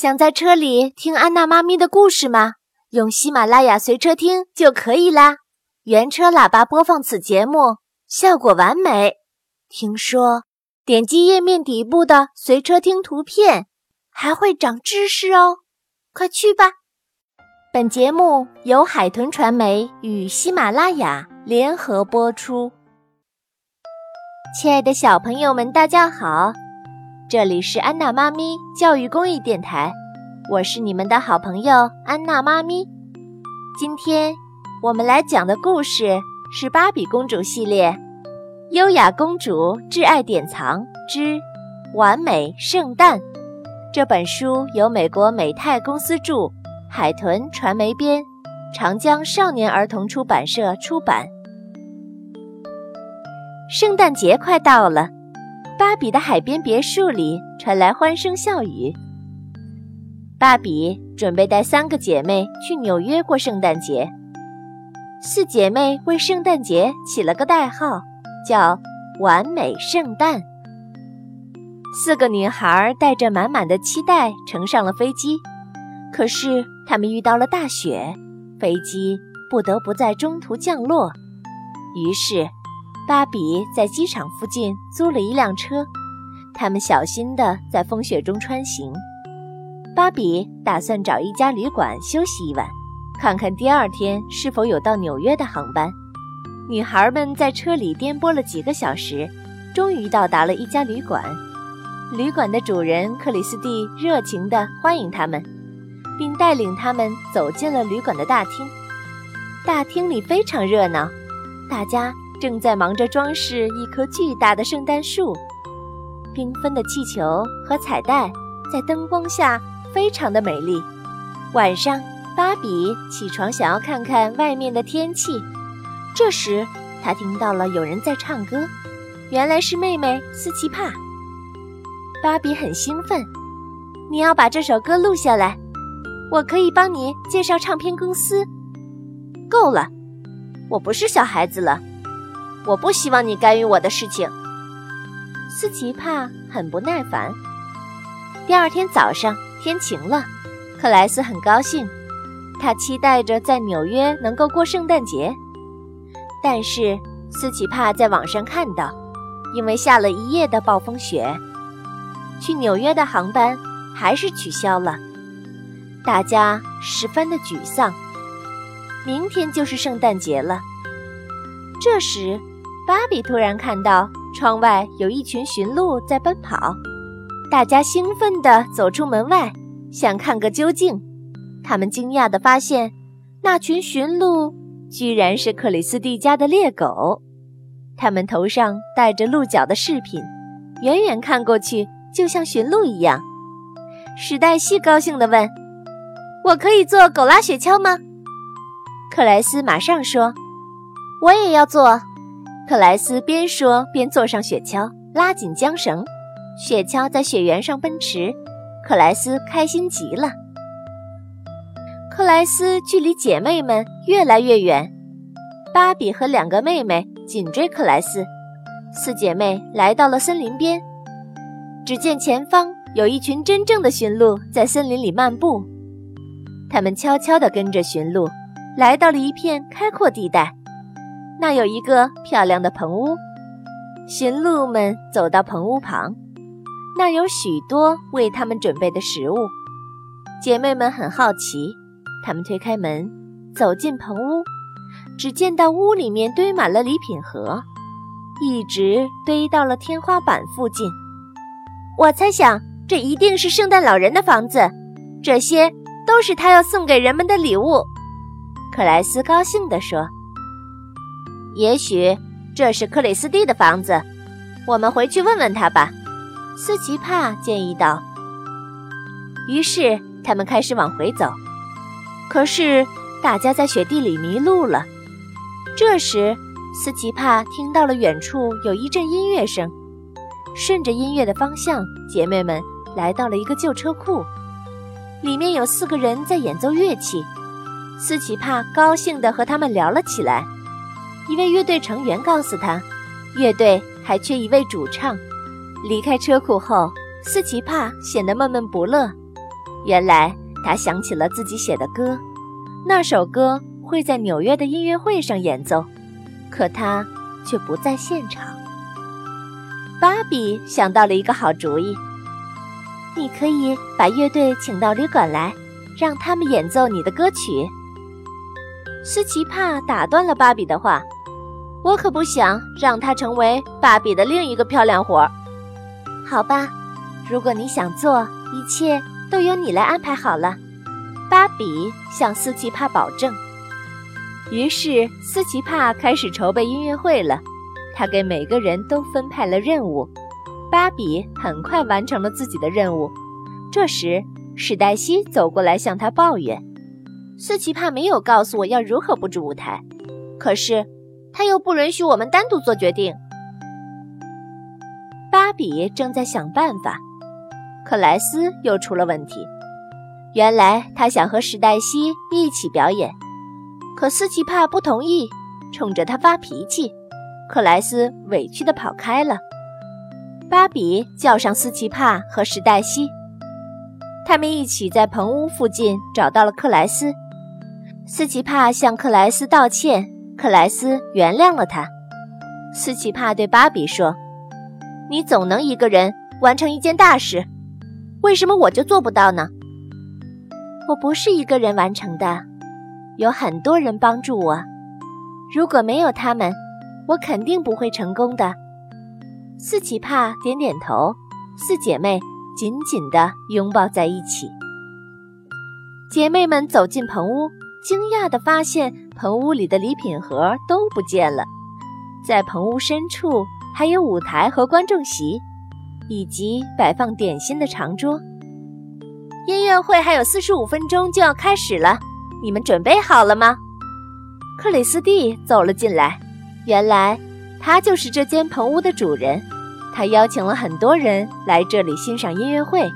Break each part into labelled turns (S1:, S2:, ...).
S1: 想在车里听安娜妈咪的故事吗？用喜马拉雅随车听就可以啦。原车喇叭播放此节目，效果完美。听说点击页面底部的随车听图片，还会长知识哦。快去吧！本节目由海豚传媒与喜马拉雅联合播出。亲爱的小朋友们，大家好，这里是安娜妈咪教育公益电台，我是你们的好朋友安娜妈咪。今天我们来讲的故事是《芭比公主》系列，《优雅公主挚爱典藏之完美圣诞》这本书由美国美泰公司著，海豚传媒编，长江少年儿童出版社出版。圣诞节快到了，芭比的海边别墅里传来欢声笑语。芭比准备带三个姐妹去纽约过圣诞节。四姐妹为圣诞节起了个代号，叫“完美圣诞”。四个女孩带着满满的期待乘上了飞机，可是她们遇到了大雪，飞机不得不在中途降落。于是。芭比在机场附近租了一辆车，他们小心地在风雪中穿行。芭比打算找一家旅馆休息一晚，看看第二天是否有到纽约的航班。女孩们在车里颠簸了几个小时，终于到达了一家旅馆。旅馆的主人克里斯蒂热情地欢迎他们，并带领他们走进了旅馆的大厅。大厅里非常热闹，大家。正在忙着装饰一棵巨大的圣诞树，缤纷的气球和彩带在灯光下非常的美丽。晚上，芭比起床想要看看外面的天气，这时她听到了有人在唱歌，原来是妹妹斯奇帕。芭比很兴奋，你要把这首歌录下来，我可以帮你介绍唱片公司。够了，我不是小孩子了。我不希望你干预我的事情，斯奇帕很不耐烦。第二天早上，天晴了，克莱斯很高兴，他期待着在纽约能够过圣诞节。但是斯奇帕在网上看到，因为下了一夜的暴风雪，去纽约的航班还是取消了，大家十分的沮丧。明天就是圣诞节了，这时。芭比突然看到窗外有一群驯鹿在奔跑，大家兴奋地走出门外，想看个究竟。他们惊讶地发现，那群驯鹿居然是克里斯蒂家的猎狗。它们头上戴着鹿角的饰品，远远看过去就像驯鹿一样。史黛西高兴地问：“我可以做狗拉雪橇吗？”克莱斯马上说：“我也要做。”克莱斯边说边坐上雪橇，拉紧缰绳，雪橇在雪原上奔驰。克莱斯开心极了。克莱斯距离姐妹们越来越远，芭比和两个妹妹紧追克莱斯。四姐妹来到了森林边，只见前方有一群真正的驯鹿在森林里漫步。他们悄悄地跟着驯鹿，来到了一片开阔地带。那有一个漂亮的棚屋，驯鹿们走到棚屋旁，那有许多为他们准备的食物。姐妹们很好奇，她们推开门，走进棚屋，只见到屋里面堆满了礼品盒，一直堆到了天花板附近。我猜想，这一定是圣诞老人的房子，这些都是他要送给人们的礼物。克莱斯高兴地说。也许这是克里斯蒂的房子，我们回去问问他吧。”斯奇帕建议道。于是他们开始往回走，可是大家在雪地里迷路了。这时，斯奇帕听到了远处有一阵音乐声，顺着音乐的方向，姐妹们来到了一个旧车库，里面有四个人在演奏乐器。斯奇帕高兴地和他们聊了起来。一位乐队成员告诉他，乐队还缺一位主唱。离开车库后，斯奇帕显得闷闷不乐。原来他想起了自己写的歌，那首歌会在纽约的音乐会上演奏，可他却不在现场。芭比想到了一个好主意：你可以把乐队请到旅馆来，让他们演奏你的歌曲。斯奇帕打断了芭比的话：“我可不想让他成为芭比的另一个漂亮活儿。”好吧，如果你想做，一切都由你来安排好了。”芭比向斯奇帕保证。于是斯奇帕开始筹备音乐会了。他给每个人都分派了任务。芭比很快完成了自己的任务。这时史黛西走过来向他抱怨。斯奇帕没有告诉我要如何布置舞台，可是他又不允许我们单独做决定。芭比正在想办法，克莱斯又出了问题。原来他想和史黛西一起表演，可斯奇帕不同意，冲着他发脾气。克莱斯委屈地跑开了。芭比叫上斯奇帕和史黛西，他们一起在棚屋附近找到了克莱斯。斯奇帕向克莱斯道歉，克莱斯原谅了他。斯奇帕对芭比说：“你总能一个人完成一件大事，为什么我就做不到呢？”我不是一个人完成的，有很多人帮助我。如果没有他们，我肯定不会成功的。斯奇帕点点头，四姐妹紧紧地拥抱在一起。姐妹们走进棚屋。惊讶地发现，棚屋里的礼品盒都不见了，在棚屋深处还有舞台和观众席，以及摆放点心的长桌。音乐会还有四十五分钟就要开始了，你们准备好了吗？克里斯蒂走了进来，原来他就是这间棚屋的主人，他邀请了很多人来这里欣赏音乐会。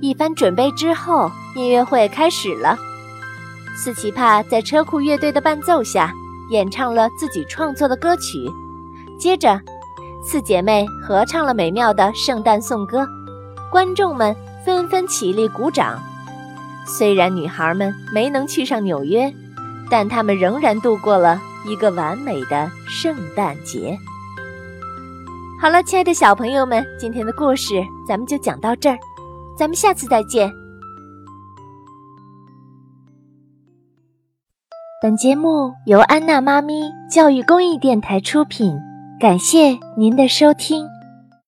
S1: 一番准备之后，音乐会开始了。斯奇帕在车库乐队的伴奏下演唱了自己创作的歌曲，接着，四姐妹合唱了美妙的圣诞颂歌，观众们纷纷起立鼓掌。虽然女孩们没能去上纽约，但她们仍然度过了一个完美的圣诞节。好了，亲爱的小朋友们，今天的故事咱们就讲到这儿，咱们下次再见。本节目由安娜妈咪教育公益电台出品，感谢您的收听。